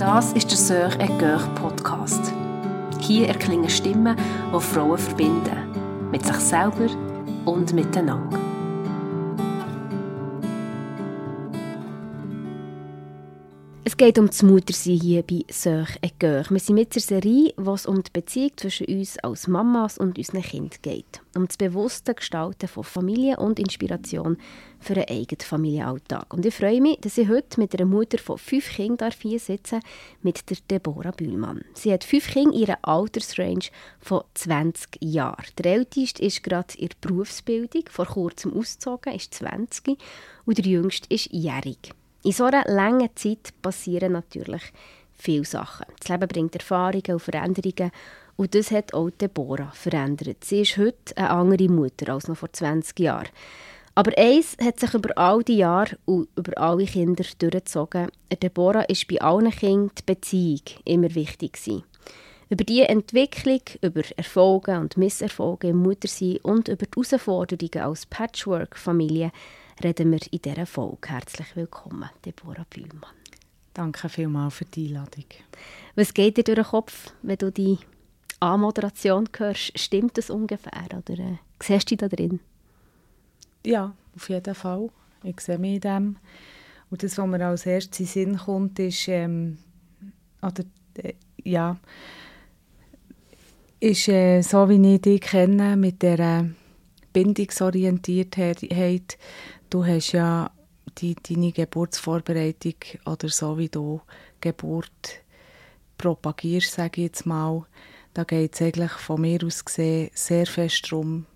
Das ist der Sœur et Coeur Podcast. Hier erklingen Stimmen, die Frauen verbinden. Mit sich selber und miteinander. Geht um das Muttersein hier bei Sœur et Coeur. Wir sind mit der Serie, wo es um die Beziehung zwischen uns als Mamas und unseren Kindern geht. Um das bewusste Gestalten von Familie und Inspiration für einen eigenen Familienalltag. Und ich freue mich, dass ich heute mit einer Mutter von fünf Kindern hier sitze, mit der Deborah Bühlmann. Sie hat fünf Kinder in ihrer Altersrange von 20 Jahren. Der älteste ist gerade in der Berufsbildung, vor kurzem ausgezogen, ist 20 und der jüngste ist jährig. In so einer langen Zeit passieren natürlich viele Sachen. Das Leben bringt Erfahrungen und Veränderungen und das hat auch Deborah verändert. Sie ist heute eine andere Mutter als noch vor 20 Jahren. Aber eins hat sich über all die Jahre und über alle Kinder durchgezogen. Deborah ist bei allen Kindern die Beziehung immer wichtig gewesen. Über die Entwicklung, über Erfolge und Misserfolge im Muttersein und über die Herausforderungen als Patchwork-Familie reden wir in dieser Folge. Herzlich willkommen, Deborah Bühlmann. Danke vielmals für die Einladung. Was geht dir durch den Kopf, wenn du die Anmoderation hörst? Stimmt das ungefähr oder äh, siehst du dich da drin? Ja, auf jeden Fall. Ich sehe mich in dem. Und das, was mir als erstes in Sinn kommt, ist, ähm, oder, äh, ja, ist äh, so, wie ich dich kenne, mit der Bindungsorientiertheit. Du hast ja die, deine Geburtsvorbereitung oder so, wie du Geburt propagierst, sage ich jetzt mal, da geht es eigentlich von mir aus gesehen sehr fest darum,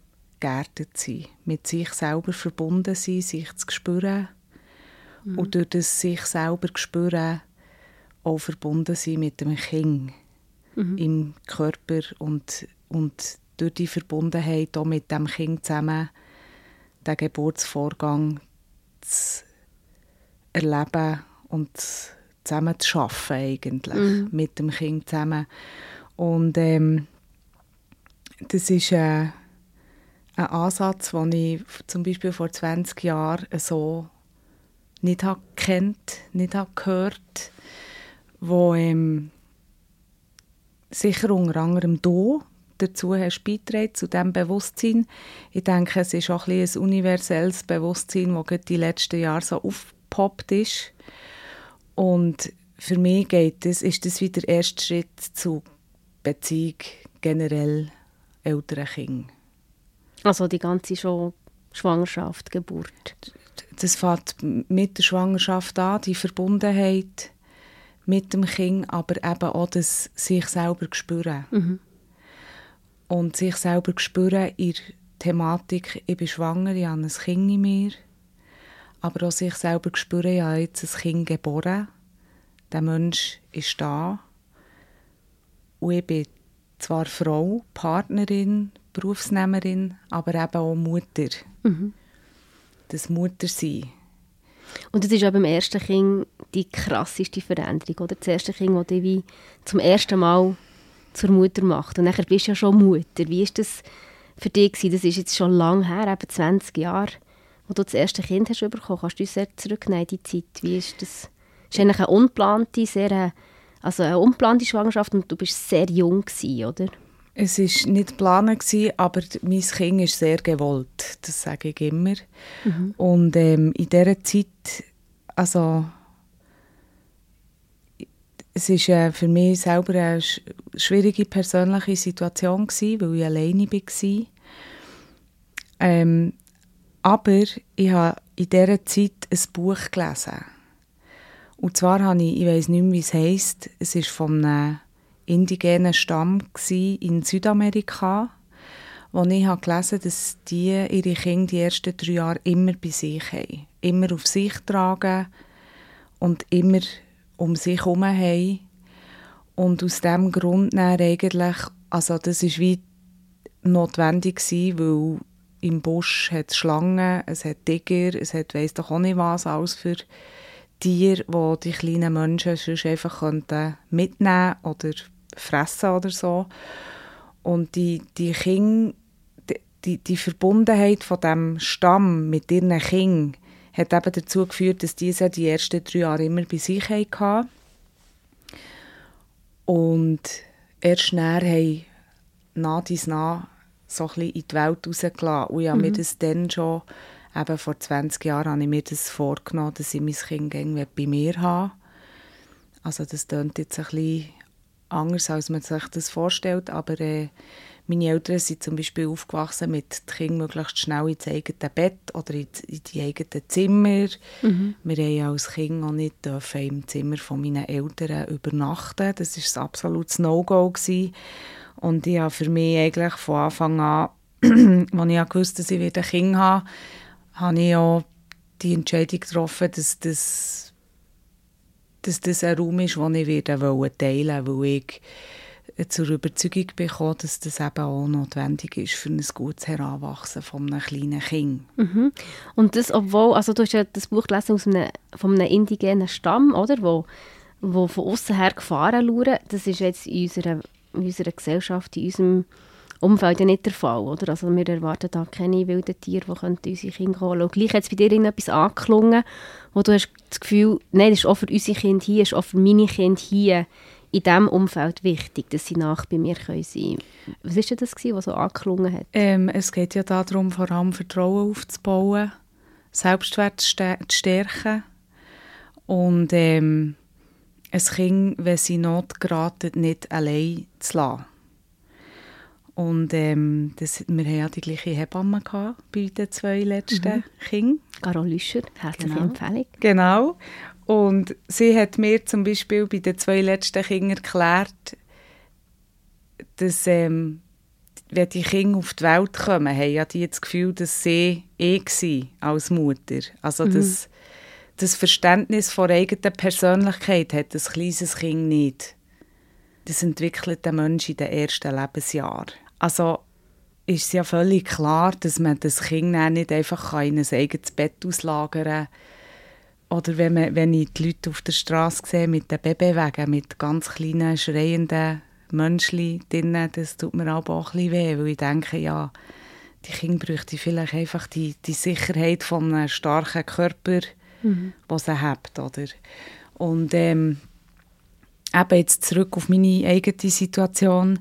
geerdet zu sein, mit sich selber verbunden sein, sich zu spüren mhm. und durch das sich selber spüren auch verbunden sein mit dem Kind mhm. im Körper und, und durch die Verbundenheit auch mit dem Kind zusammen den Geburtsvorgang zu erleben und zusammen zu arbeiten eigentlich, mhm. mit dem Kind zusammen. Und ähm, das ist äh, ein Ansatz, den ich zum Beispiel vor 20 Jahren so nicht kennt, nicht habe gehört, wo ähm, sicher unter anderem du dazu hast beitragen, zu diesem Bewusstsein. Ich denke, es ist auch ein, ein universelles Bewusstsein, das die letzten Jahre so aufgepoppt ist. Und für mich geht das, ist das wieder der erste Schritt zu Beziehung generell älteren Kindern. Also die ganze schon Schwangerschaft, Geburt? Das fängt mit der Schwangerschaft an, die Verbundenheit mit dem Kind, aber eben auch das sich selber spüren. Mhm und sich selber spüren in der Thematik, ich bin schwanger, ich habe ein Kind in mir, aber auch sich selber spüren, ich habe jetzt ein Kind geboren, der Mensch ist da und ich bin zwar Frau, Partnerin, Berufsnehmerin, aber eben auch Mutter. Mhm. Das Muttersein. Und das ist auch beim ersten Kind die krasseste Veränderung, oder? Das erste Kind, das dich zum ersten Mal zur Mutter macht. Und nachher bist du ja schon Mutter. Wie ist das für dich gewesen? Das ist jetzt schon lange her, eben 20 Jahre, wo du das erste Kind hast bekommen. Kannst du uns sehr zurücknehmen in die Zeit? Wie ist das? Es ist eigentlich eine unplante, sehr, äh, also eine unplante Schwangerschaft und du bist sehr jung gewesen, oder? Es war nicht geplant, aber mein Kind ist sehr gewollt, das sage ich immer. Mhm. Und ähm, in dieser Zeit, also es war äh, für mich selber eine schwierige persönliche Situation, gewesen, weil ich alleine war. Ähm, aber ich habe in dieser Zeit ein Buch gelesen. Und zwar habe ich, ich weiß nicht mehr, wie es heisst, es war von einem indigenen Stamm in Südamerika, wo ich habe gelesen habe, dass die ihre Kinder die ersten drei Jahre immer bei sich haben. Immer auf sich tragen und immer um sich herum haben. Und aus diesem Grund eigentlich, also das ist wie notwendig gewesen, weil im Busch hat es Schlangen, es hat Tiger, es hat weiss doch auch nicht was, alles für Tiere, die die kleinen Menschen sonst einfach könnten mitnehmen oder fressen oder so. Und die, die Kinder, die, die Verbundenheit von dem Stamm mit ihren Kindern hat eben dazu geführt, dass diese die ersten drei Jahre immer bei sich hatten. Und erst näher haben nach dies nach so ein in die Welt rausgelassen. Und ich habe mir das dann schon, eben vor 20 Jahren, habe ich mir das vorgenommen, dass ich mein Kind irgendwie bei mir habe. Also das klingt jetzt ein bisschen anders, als man sich das vorstellt, aber äh, meine Eltern sind zum Beispiel aufgewachsen mit den Kindern möglichst schnell ins eigene Bett oder in die, eigenen Zimmer. Mhm. Wir haben als Kind auch nicht im Zimmer von meinen Eltern übernachten. Das war ein absolutes No-Go. Und ich habe für mich eigentlich von Anfang an, als ich wusste, dass ich wieder ein Kind habe, habe ich auch die Entscheidung getroffen, dass das, dass das ein Raum ist, den ich teilen wollte, weil ich zur Überzeugung bekommen, dass das eben auch notwendig ist für ein gutes Heranwachsen von einem kleinen Kind. Mhm. Und das, obwohl, also du hast ja das Buch gelesen aus einem, von einem indigenen Stamm, oder, wo, wo von außen her Gefahren lauern, das ist jetzt in unserer, in unserer Gesellschaft, in unserem Umfeld ja nicht der Fall, oder? Also wir erwarten da keine wilden Tiere, die unsere Kinder holen Und gleich hat es bei dir etwas angeklungen, wo du hast das Gefühl, nein, das ist auch für unsere Kinder hier, das ist auch für meine Kinder hier in diesem Umfeld wichtig, dass sie nach bei mir sein können. Was war denn das, was so angeklungen hat? Ähm, es geht ja darum, vor allem Vertrauen aufzubauen, Selbstwert zu stärken und ähm, ein Kind, wenn sie Not geraten, nicht allein zu lassen. Und ähm, das, wir hatten ja die gleiche Hebamme bei den zwei letzten mhm. Kindern. Carol Lüscher, herzliche genau. Empfehlung. Genau. Und sie hat mir zum Beispiel bei den zwei letzten Kindern erklärt, dass ähm, wenn die Kinder auf die Welt kommen, haben ja die das Gefühl, dass sie ich eh als Mutter. Also mhm. das, das Verständnis von eigener Persönlichkeit hat das kleines Kind nicht. Das entwickelt der Mensch in den ersten Lebensjahren. Also ist es ja völlig klar, dass man das Kind nicht einfach in ein eigenes Bett auslagern kann oder wenn, man, wenn ich die Leute auf der Straße sehe mit den Babywagen, mit ganz kleinen, schreienden Menschen drinnen, das tut mir auch ein bisschen weh, weil ich denke, ja, die Kinder bräuchten vielleicht einfach die, die Sicherheit von einem starken Körper, mhm. den sie haben, oder? Und ähm, eben jetzt zurück auf meine eigene Situation.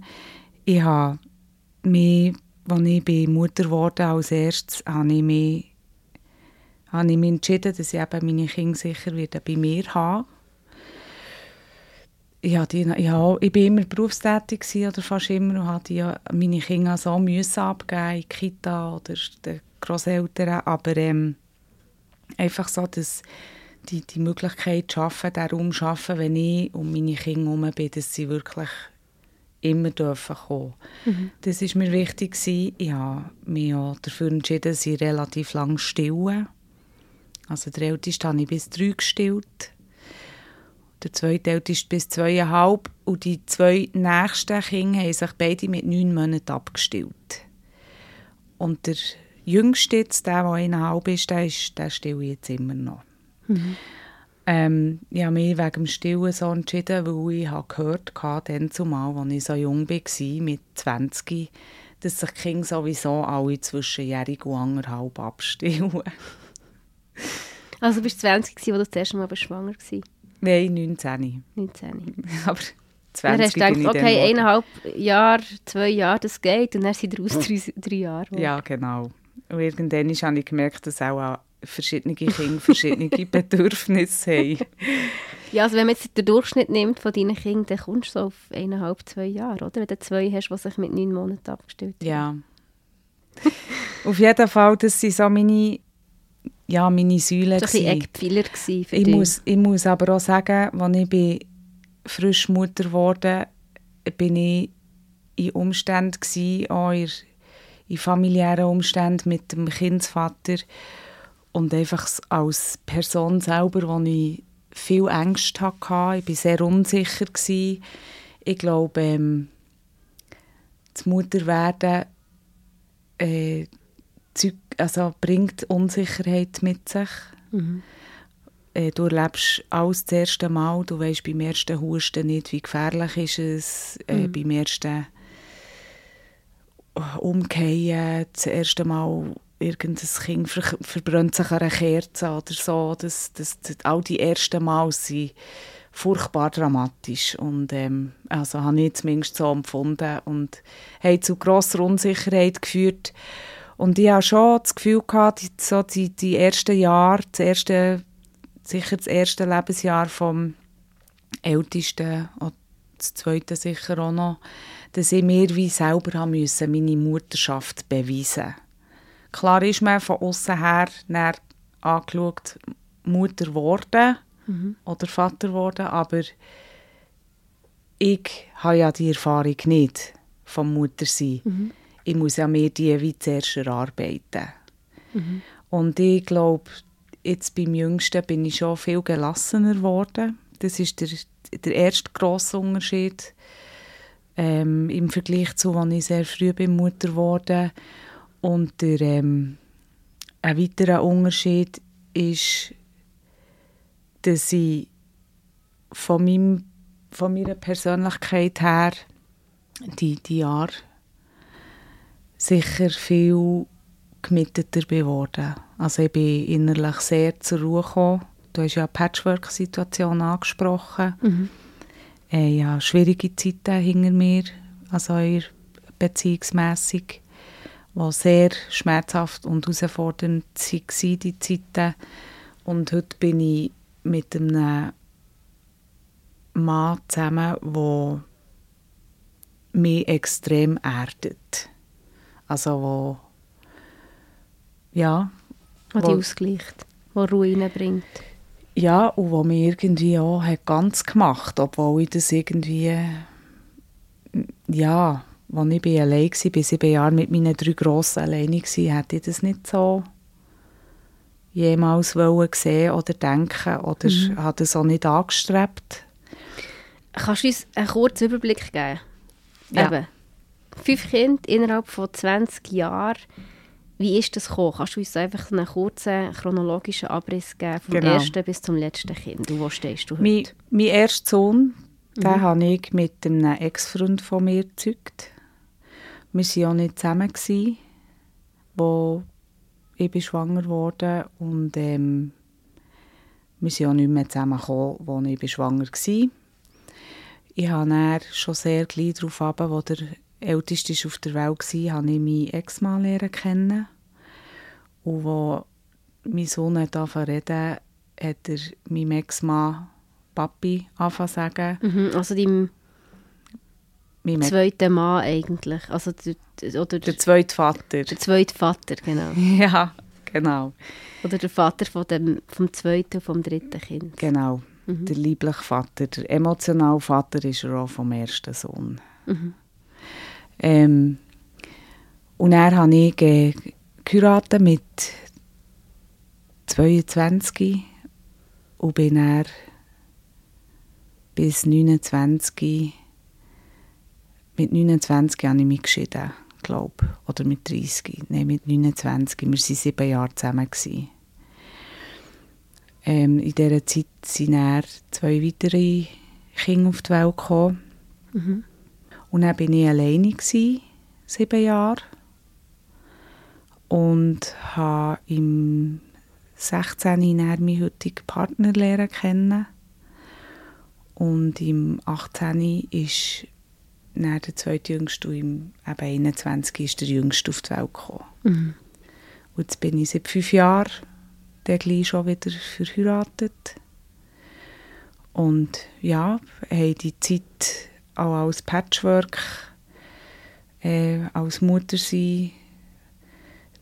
Ich habe mich, als ich Mutter wurde als erstes, habe ich mich habe ich mich entschieden, dass ich eben meine Kinder sicher wieder bei mir habe. Ja, die, ja, ich war immer berufstätig oder fast immer und habe die, meine Kinder so müssen abgeben in die Kita oder den Großeltern, aber ähm, einfach so, dass die, die Möglichkeit schaffen, den Raum schaffen, wenn ich um meine Kinder herum bin, dass sie wirklich immer dürfen kommen. Mhm. Das war mir wichtig. Ich habe mich auch dafür entschieden, sie relativ lang stillen. Also der älteste habe ich bis drei gestillt. Der zweite älteste bis zweieinhalb. Und die zwei nächsten Kinder haben sich beide mit neun Monaten abgestillt. Und der jüngste, jetzt, der, der eineinhalb ist, der, ist, der stille ich jetzt immer noch. Mhm. Ähm, ich habe mich wegen dem Stillen so entschieden, weil ich habe gehört habe, dann zumal, als ich so jung war, mit 20, dass sich Kinder sowieso alle zwischenjährig und anderthalb abstillen. Also bist du 20 als du das erste Mal schwanger warst? Nein, 19. 19. Aber 20 dann hast du gedacht, okay, eineinhalb Jahre, zwei Jahre, das geht. Und dann sind daraus drei, drei Jahre. Ja, genau. Und irgendwann habe ich gemerkt, dass auch verschiedene Kinder verschiedene Bedürfnisse haben. Ja, also wenn man jetzt den Durchschnitt nimmt von deinen Kindern, dann kommst du so auf eineinhalb, zwei Jahre, oder? Wenn du zwei hast, die sich mit neun Monaten abgestellt haben. Ja. auf jeden Fall, das sind so meine ja, meine Säule. Das war ein Eckpfeiler für ich dich. Muss, ich muss aber auch sagen, als ich bin frisch Mutter wurde, bin ich in Umständen gewesen, auch in, in familiären Umständen mit dem Kindsvater und einfach als Person selber, wo ich viel Ängste hatte. Ich war sehr unsicher. Gewesen. Ich glaube, ähm, das Mutterwerden äh, also bringt Unsicherheit mit sich. Mhm. Äh, du erlebst alles das erste Mal, du weißt beim ersten Husten nicht, wie gefährlich ist es, äh, mhm. beim ersten äh, Umkehren, das erste Mal irgendein Kind verbrennt sich an einer Kerze oder so. Das, das, das, all die ersten Mal sind furchtbar dramatisch. Und ähm, also habe ich zumindest so empfunden und hat zu grosser Unsicherheit geführt. Und ich hatte schon das Gefühl, gehabt, die, so die, die ersten Jahre, das erste, sicher das erste Lebensjahr vom Ältesten, und das zweite sicher auch noch, dass ich mir wie selber haben müssen, meine Mutterschaft beweisen Klar ist man von außen her angeschaut, Mutter geworden mhm. oder Vater geworden, aber ich habe ja die Erfahrung nicht vom Muttersein. Mhm. Ich muss ja mir die wie zuerst erarbeiten. Mhm. Und ich glaube, jetzt beim Jüngsten bin ich schon viel gelassener geworden. Das ist der, der erste grosse Unterschied ähm, im Vergleich zu, als ich sehr früh bin Mutter geworden. Und der, ähm, ein weiterer Unterschied ist, dass ich von, meinem, von meiner Persönlichkeit her die, die Jahre sicher viel gemitteter geworden. Also ich bin innerlich sehr zur Ruhe gekommen. Du hast ja eine Patchwork-Situation angesprochen. Mhm. Äh, ja, schwierige Zeiten hinter mir, also beziehungsmässig, die sehr schmerzhaft und herausfordernd waren, die Zeiten. Und heute bin ich mit einem Mann zusammen, der mich extrem erdet. Also wo ja, wo, wo die ausgleicht, wo Ruhe reinbringt. Ja, und wo mich irgendwie auch hat ganz gemacht, obwohl ich das irgendwie ja, als ich allein war, bin sieben Jahre mit meinen drei Grossen alleine war, hätte ich das nicht so jemals wollen sehen oder denken oder mhm. hat es auch nicht angestrebt. Kannst du uns einen kurzen Überblick geben? Ja. Eben, fünf Kinder innerhalb von 20 Jahren. Wie ist das gekommen? Kannst du uns einfach einen kurzen chronologischen Abriss geben, vom genau. ersten bis zum letzten Kind? Und wo stehst du heute? Mein, mein erster Sohn, mhm. den habe ich mit einem Ex-Freund von mir gezeugt. Wir waren auch nicht zusammen, gewesen, wo ich bin schwanger wurde und ähm, wir sind auch nicht mehr zusammengekommen, als ich schwanger war. Ich habe dann schon sehr gleich darauf der älteste auf der Welt war, habe ich meinen Ex-Mann kennen. Und als mein Sohn angefangen reden, hat er meinem Ex-Mann Papi angefangen zu sagen. Mhm, also deinem mein zweiten Mann eigentlich. Also, oder der zweite Vater. Der zweite Vater, genau. Ja, genau. Oder der Vater von dem, vom zweiten und vom dritten Kind. Genau, mhm. der liebliche Vater. Der emotionale Vater ist er auch vom ersten Sohn. Mhm. Ähm, und er habe ich äh, geheiratet mit 22 und bin er bis 29 mit 29 habe ich mich geschieden, glaube Oder mit 30. Nein, mit 29. Wir waren sieben Jahre zusammen. Ähm, in dieser Zeit sind dann zwei weitere Kinder auf die Welt gekommen. Mhm. Und dann war ich alleine, gewesen, sieben Jahre. Und habe im 16. meinen heutigen Partner lernen kennen. Und im 18. ist dann der zweitjüngste und im eben 21 ist der jüngste auf die Welt gekommen. Mhm. Und jetzt bin ich seit fünf Jahren der gleich schon wieder verheiratet. Und ja, habe die Zeit auch als Patchwork, äh, als Mutter sein,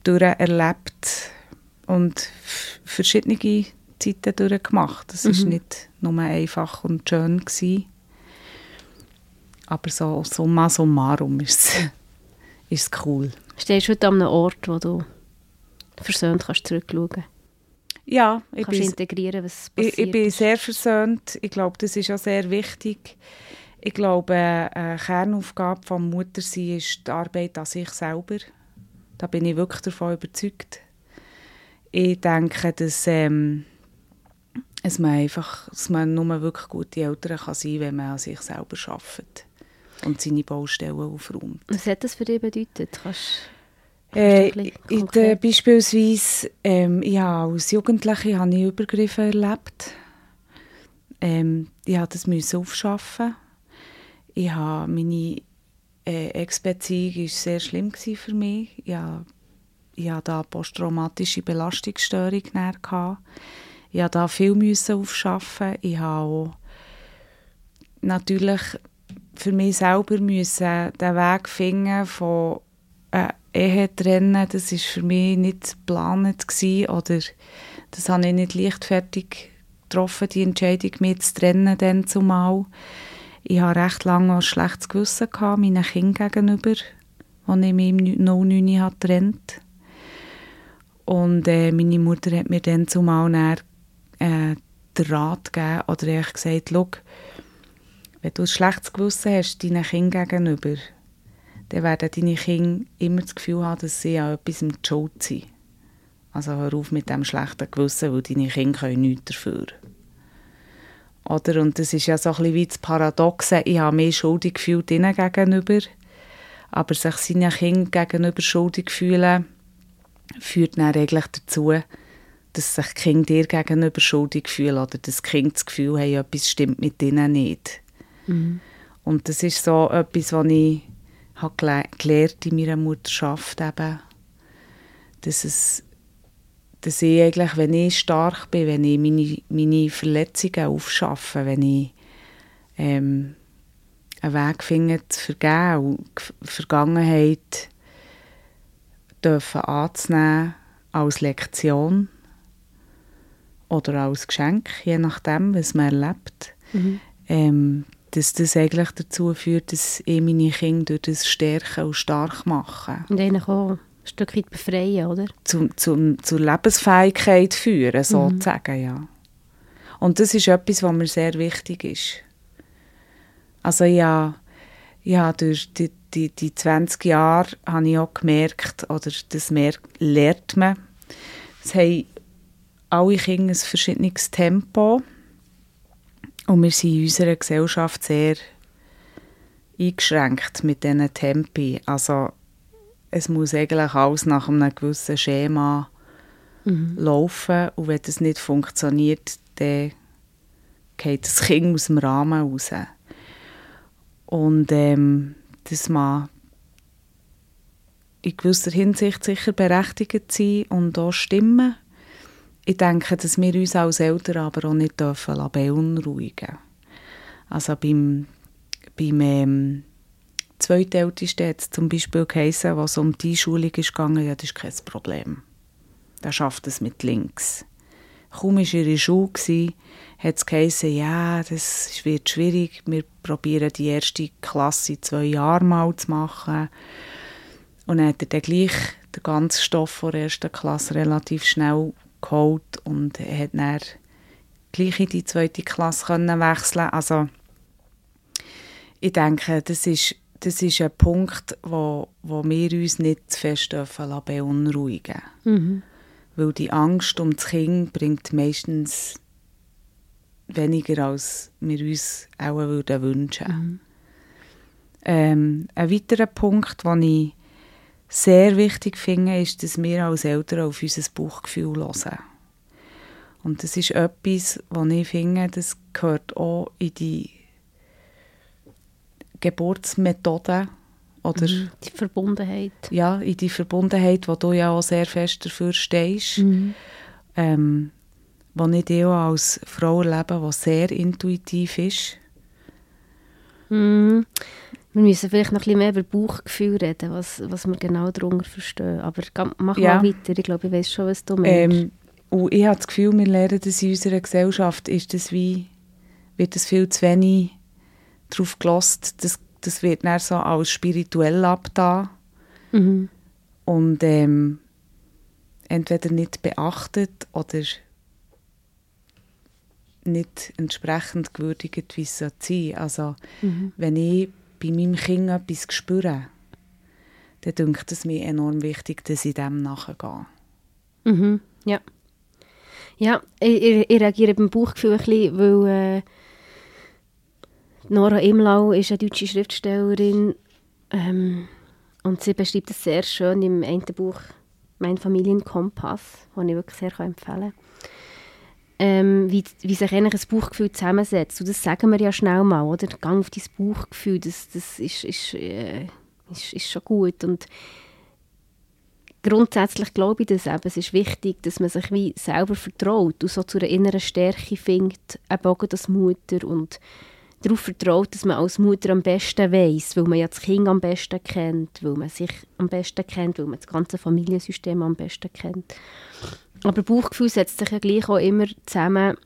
erlebt und verschiedene Zeiten durchgemacht. Es war mhm. nicht nur einfach und schön. Gewesen. Aber so summa summarum ist es cool. Stehst du heute an einem Ort, wo du versöhnt kannst zurückschauen Ja, ich kannst bin, integrieren, was passiert ich, ich bin sehr versöhnt. Ich glaube, das ist auch sehr wichtig. Ich glaube, eine Kernaufgabe des Muttersein ist die Arbeit an sich selber. Da bin ich wirklich davon überzeugt. Ich denke, dass, ähm, dass man einfach, dass man nur wirklich gute Eltern kann sein kann, wenn man an sich selber arbeitet und seine Baustellen aufräumt. Was hat das für dich bedeutet? Kannst, äh, in der, beispielsweise, ähm, ja, als Jugendliche habe ich Übergriffe erlebt. ähm, ich musste das aufschaffen. Ich habe meine äh, Ex-Beziehung war sehr schlimm für mich. Ich hatte, ich hatte da posttraumatische Belastungsstörung. Gehabt. Ich musste da viel müssen aufschaffen. Ich habe auch natürlich für mich selber müssen den Weg finden von äh, Ehe trennen. Das war für mich nicht geplant oder das habe ich nicht leichtfertig getroffen, die Entscheidung, mich zu trennen dann zumal. Ich hatte recht lange ein schlechtes Gewissen gehabt, meinen Kindern gegenüber, als ich mich im 09 getrennt Und äh, meine Mutter hat mir dann zumal dann, äh, den Rat gegeben oder ich gesagt, wenn du ein schlechtes Gewissen hast deinen Kindern gegenüber, dann werden deine Kinder immer das Gefühl haben, dass sie an etwas im Schuld sind. Also hör auf mit dem schlechten Gewissen, weil deine Kinder können nichts dafür. Oder? Und das ist ja so ein bisschen wie das Paradoxe, ich habe mehr schuldig gefühlt ihnen gegenüber, aber sich seinen Kindern gegenüber schuldig fühlen, führt dann eigentlich dazu, dass sich die Kinder dir gegenüber schuldig fühlen oder dass die Kinder das Gefühl haben, etwas stimmt mit ihnen nicht. Mhm. Und das ist so etwas, was ich habe gelernt in meiner Mutterschaft eben, dass es dass ich eigentlich, wenn ich stark bin, wenn ich meine, meine Verletzungen aufschaffe, wenn ich ähm, einen Weg finde, zu vergeben und Vergangenheit dürfen anzunehmen als Lektion oder als Geschenk, je nachdem, was man erlebt, mhm. ähm, dass das eigentlich dazu führt, dass ich meine Kinder durch das stärken und stark mache. Und ihnen auch Stück weit befreien, oder? Zum, zum, zur Lebensfähigkeit führen, sozusagen, mhm. ja. Und das ist etwas, was mir sehr wichtig ist. Also ja, ja durch die, die, die 20 Jahre habe ich auch gemerkt, oder das merkt, lernt man, es haben alle Kinder ein verschiedenes Tempo und wir sind in unserer Gesellschaft sehr eingeschränkt mit diesen Tempi. Also es muss eigentlich alles nach einem gewissen Schema mhm. laufen und wenn das nicht funktioniert, dann geht das Kind aus dem Rahmen raus. Und ähm, das mag in gewisser Hinsicht sicher berechtigt sein und auch stimmen. Ich denke, dass wir uns als Eltern aber auch nicht dürfen beunruhigen Also beim, beim ähm, zweitältesten hat es zum Beispiel geheißen, was um die Einschulung ist gegangen, ja, das ist kein Problem. Der schafft es mit links. Kaum war in Schule, hat es geheißen, ja, das wird schwierig, wir probieren die erste Klasse zwei Jahren mal zu machen. Und dann hat er dann gleich den ganzen Stoff der ersten Klasse relativ schnell geholt und hat dann gleich in die zweite Klasse können wechseln Also ich denke, das ist das ist ein Punkt, wo, wo wir uns nicht zu fest dürfen beunruhigen mhm. Weil die Angst um das Kind bringt meistens weniger, als wir uns auch würden wünschen mhm. ähm, Ein weiterer Punkt, den ich sehr wichtig finde, ist, dass wir als Eltern auf unser Bauchgefühl hören. Und das ist etwas, was ich finde, das gehört auch in die Geburtsmethode oder mhm. die Verbundenheit. Ja, in die Verbundenheit, wo du ja auch sehr fest dafür stehst. Mhm. Ähm, wo ich auch als Frau erlebe, die sehr intuitiv ist. Mhm. Wir müssen vielleicht noch ein bisschen mehr über Bauchgefühl reden, was, was wir genau darunter verstehen. Aber mach ja. mal weiter, ich glaube, ich weiß schon, was du meinst. Ähm, und ich habe das Gefühl, wir lernen das in unserer Gesellschaft, ist das wie, wird das viel zu wenig darauf gelost, das, das wird dann so als spirituell abgetan mhm. und ähm, entweder nicht beachtet oder nicht entsprechend gewürdigt, wie es sein. Also mhm. wenn ich bei meinem Kind etwas spüre, dann denke es mir enorm wichtig, dass ich dem nachgehe. Mhm. Ja. Ja, ich, ich, reagiere beim Bauchgefühl ein bisschen, weil äh, Nora Imlau ist eine deutsche Schriftstellerin ähm, und sie beschreibt es sehr schön im einen Buch «Mein Familienkompass», das ich wirklich sehr empfehlen kann. ähm, wie, wie sich eigentlich ein Bauchgefühl zusammensetzt. Und das sagen wir ja schnell mal, oder? Gang auf dein Bauchgefühl, das, das ist, ist, äh, ist, ist schon gut. Und grundsätzlich glaube ich das eben. Es ist wichtig, dass man sich wie selber vertraut und so zu einer inneren Stärke findet, eben auch als Mutter und darauf vertraut, dass man als Mutter am besten weiß, weil man ja das Kind am besten kennt, weil man sich am besten kennt, weil man das ganze Familiensystem am besten kennt. Aber Bauchgefühl setzt sich ja gleich auch immer zusammen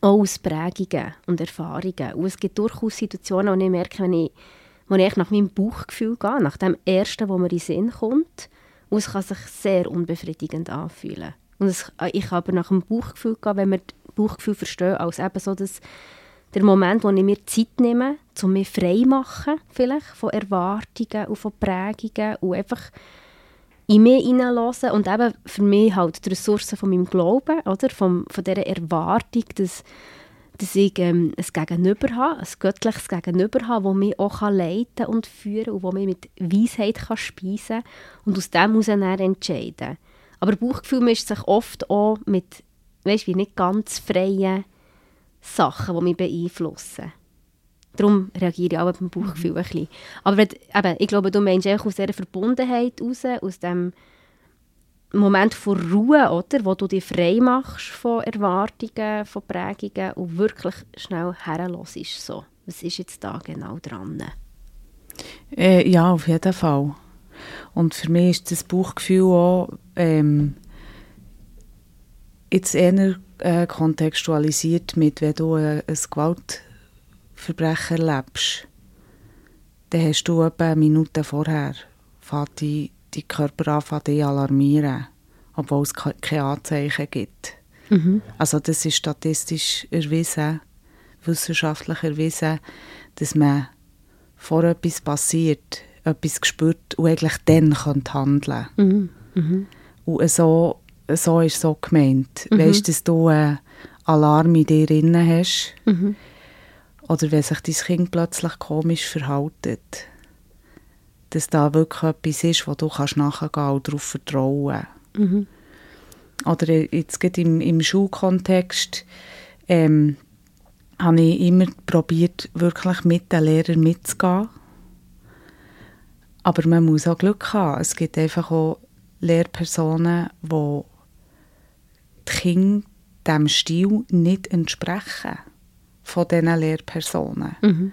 auch aus Prägungen und Erfahrungen. Und es gibt durchaus Situationen, wo ich merke, wenn ich, wo ich nach meinem Bauchgefühl gehe, nach dem Ersten, wo mir in den Sinn kommt, und es kann sich sehr unbefriedigend anfühlen. Und es, ich kann aber nach dem Bauchgefühl gehen, wenn wir das Bauchgefühl verstehen, als eben so, dass der Moment, wo ich mir Zeit nehme, um mich frei zu machen, vielleicht von Erwartungen und von Prägungen und einfach in mich hineinlassen und eben für mich halt die Ressourcen von meinem Glauben, oder? Von, von dieser Erwartung, dass, dass ich ähm, ein Gegenüber habe, ein göttliches Gegenüber habe, das mich auch leiten und führen und das mit Weisheit kann speisen kann und aus dem heraus entscheiden. Aber Bauchgefühl mischt sich oft auch mit, weißt, wie nicht ganz freien Sachen, die mich beeinflussen. Darum reagiere ich auch beim Bauchgefühl mhm. ein bisschen. Aber wenn, eben, ich glaube, du meinst einfach aus dieser Verbundenheit heraus, aus dem Moment von Ruhe, oder, wo du dich frei machst von Erwartungen, von Prägungen und wirklich schnell herlässt. So. Was ist jetzt da genau dran? Äh, ja, auf jeden Fall. Und für mich ist das Bauchgefühl auch ähm, jetzt eher äh, kontextualisiert mit, wenn du äh, ein Gewaltverbrechen erlebst, dann hast du etwa Minuten vorher fängt die, die Körper an, dich alarmieren, obwohl es keine Anzeichen gibt. Mhm. Also das ist statistisch erwiesen, wissenschaftlich erwiesen, dass man vor etwas passiert, etwas spürt und eigentlich dann handeln kann. Mhm. Mhm. Und so so ist so gemeint. Mhm. Weißt dass du einen Alarm in dir drin hast? Mhm. Oder wenn sich dein Kind plötzlich komisch verhält. Dass da wirklich etwas ist, wo du kannst nachgehen und darauf vertrauen mhm. Oder jetzt gerade im, im Schulkontext ähm, habe ich immer probiert, wirklich mit den Lehrern mitzugehen. Aber man muss auch Glück haben. Es gibt einfach auch Lehrpersonen, die die Kinder diesem Stil nicht entsprechen von diesen Lehrpersonen. Mhm.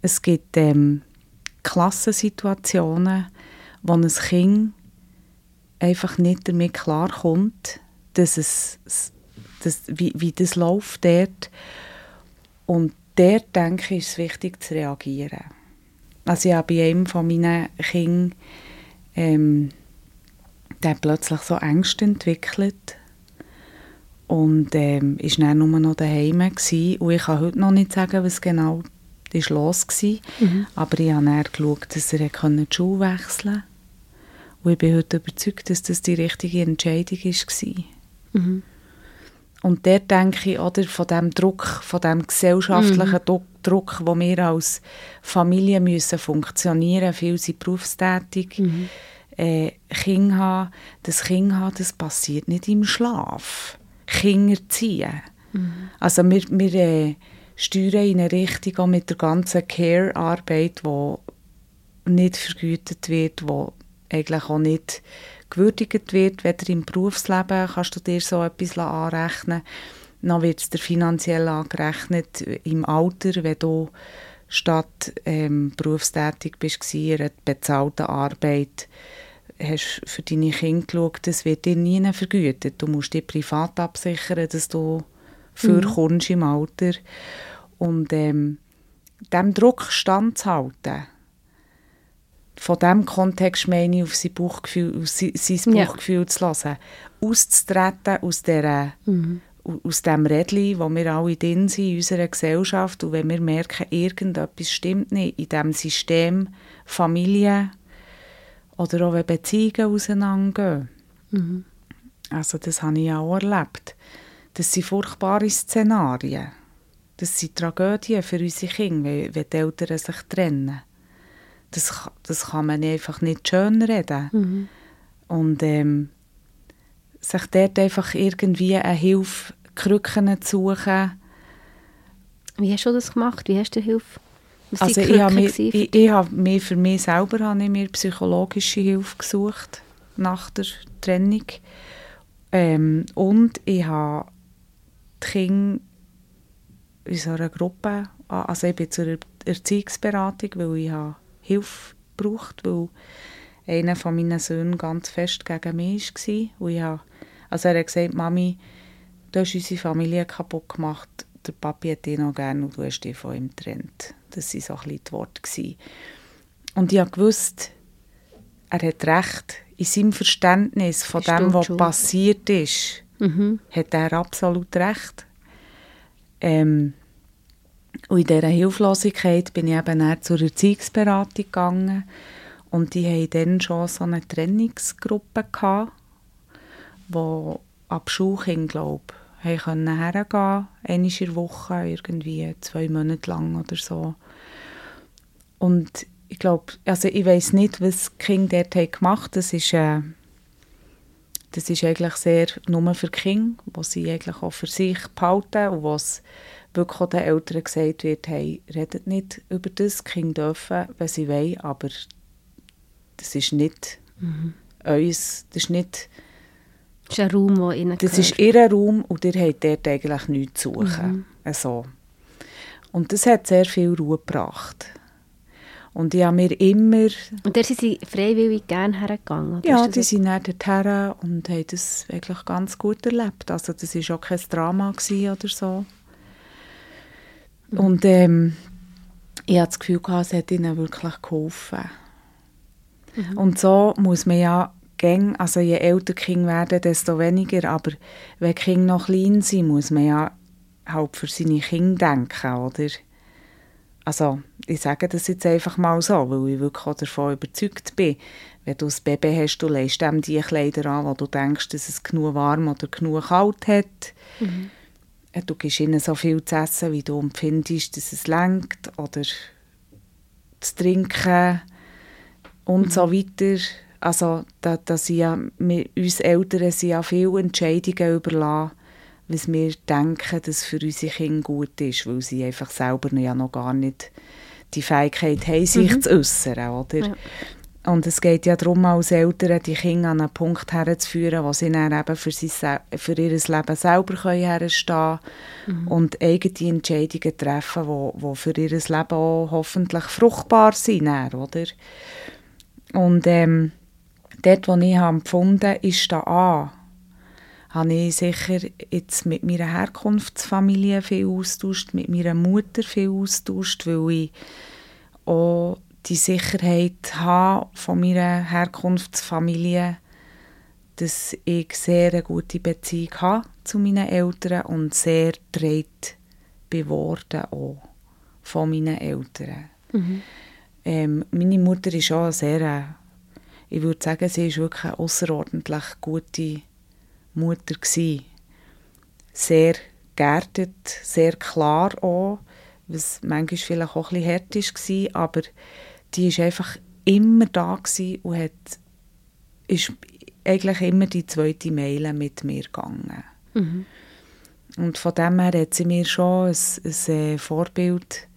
Es gibt ähm, Klassensituationen, wo ein Kind einfach nicht damit klarkommt, dass es, dass, wie, wie das läuft dort. Und dort, denke ich, ist es wichtig zu reagieren. Also ich habe bei einem von meinen Kindern ähm, der plötzlich so Ängste entwickelt und ähm, ist dann nur noch daheim gewesen. und ich kann heute noch nicht sagen, was genau ist los war. Mhm. Aber ich habe dann geschaut, dass er die Schule wechseln konnte. Und ich bin heute überzeugt, dass das die richtige Entscheidung war. Mhm. Und der denke ich, oder, von dem Druck, von dem gesellschaftlichen mhm. Druck, wo wir als Familie müssen funktionieren, viele sind berufstätig, mhm. äh, Kinder haben, das Kind haben, das passiert nicht im Schlaf. Kinder ziehen. Mhm. Also wir, wir äh, steuern in eine Richtung auch mit der ganzen Care-Arbeit, die nicht vergütet wird, die eigentlich auch nicht gewürdigt wird. Weder im Berufsleben kannst du dir so etwas anrechnen noch wird es dir finanziell angerechnet im Alter, wenn du statt ähm, berufstätig bist, in einer bezahlten Arbeit, hast für deine Kinder geschaut, das wird dir nie vergütet. Du musst dich privat absichern, dass du vorkommst mhm. im Alter. Und ähm, dem Druck standzuhalten, von diesem Kontext meine ich, auf sein Bauchgefühl, auf sein, sein Bauchgefühl ja. zu hören, auszutreten aus, dieser, mhm. aus dem Rädchen, wo wir alle drin sind in unserer Gesellschaft und wenn wir merken, irgendetwas stimmt nicht in diesem System Familie, oder auch wenn Beziehungen auseinandergehen. Mhm. Also das habe ich auch erlebt. Das sind furchtbare Szenarien. Das sind Tragödien für unsere Kinder, wenn, die Eltern sich trennen. Das, das kann man einfach nicht schön reden. Mhm. Und ähm, sich dort einfach irgendwie eine Hilfe Krücken zu suchen. Wie hast du das gemacht? Wie hast du Hilfe? Also ich habe, mir, ich, ich habe mir für mich selber habe ich mir psychologische Hilfe gesucht nach der Trennung. Ähm, und ich habe die Kinder in so einer Gruppe, also ich bin zur Erziehungsberatung, weil ich habe Hilfe braucht, weil einer von meinen Söhnen ganz fest gegen mich war. Und ich habe, also er hat gesagt, Mami, du hast unsere Familie kaputt gemacht, der Papi hat dich noch gerne und du hast dich von ihm getrennt. Das waren so ein bisschen die Worte. Und ich gewusst, er hat recht. In seinem Verständnis von Bist dem, was passiert ist, mhm. hat er absolut recht. Ähm, und in dieser Hilflosigkeit bin ich eben zur Erziehungsberatung gegangen und die hatten dann schon so eine Trennungsgruppe, gehabt, wo ab Schulkind, glaube ich, hergehen einmal in der Woche, irgendwie zwei Monate lang oder so. Und ich glaube, also ich weiß nicht, was die Kinder dort gemacht haben. Das ist, äh, das ist eigentlich sehr nur für die Kinder, was sie eigentlich auch für sich behalten und was wirklich auch den Eltern gesagt wird, hey, redet nicht über das, die Kinder dürfen, wenn sie wollen, aber das ist nicht mhm. uns, das ist nicht... Das ist ein Raum, der ihnen Das ist ihr Raum und ihr habt dort eigentlich nichts zu suchen. Mhm. Also. Und das hat sehr viel Ruhe gebracht. Und ich habe mir immer... Und da sind Sie freiwillig gerne hergegangen? Oder ja, die sind dann dorthin und haben das wirklich ganz gut erlebt. Also das war auch kein Drama oder so. Mhm. Und ähm, ich hatte das Gefühl, es hat ihnen wirklich geholfen. Mhm. Und so muss man ja gäng, also je älter Kinder werden, desto weniger, aber wenn Kinder noch klein sind, muss man ja halt für seine Kinder denken, oder? Also, ich sage das jetzt einfach mal so, weil ich wirklich davon überzeugt bin, wenn du ein Baby hast, du legst dem die Kleider an, wo du denkst, dass es genug warm oder genug kalt hat. Mhm. Äh, du gibst ihnen so viel zu essen, wie du empfindest, dass es lenkt oder zu trinken und mhm. so weiter. Also, da, da sind ja, wir, uns Eltern sind ja viele Entscheidungen überlassen, was wir denken, dass für unsere Kinder gut ist, weil sie einfach selber ja noch gar nicht die Fähigkeit haben, sich mhm. zu äußern, oder? Ja. Und es geht ja darum, als Eltern die Kinder an einen Punkt herzuführen, wo sie dann eben für, sie, für ihr Leben selber herstehen können mhm. und eigene Entscheidungen treffen, die, für ihr Leben auch hoffentlich fruchtbar sind, oder? Und ähm, dort, wo ich habe empfunden ist da an, habe ich sicher jetzt mit meiner Herkunftsfamilie viel austauscht, mit meiner Mutter viel austauscht, weil ich auch die Sicherheit habe von meiner Herkunftsfamilie, dass ich sehr eine gute Beziehung habe zu meinen Eltern und sehr gedreht geworden auch von meinen Eltern. Mhm. Ähm, meine Mutter ist auch sehr, ich würde sagen, sie ist wirklich eine außerordentlich gute Mutter gewesen. Sehr geerdet, sehr klar auch, was manchmal vielleicht auch ein bisschen hart war, aber die war einfach immer da und hat, ist eigentlich immer die zweite Meile mit mir gegangen. Mhm. Und von dem her hat sie mir schon ein, ein äh, Vorbild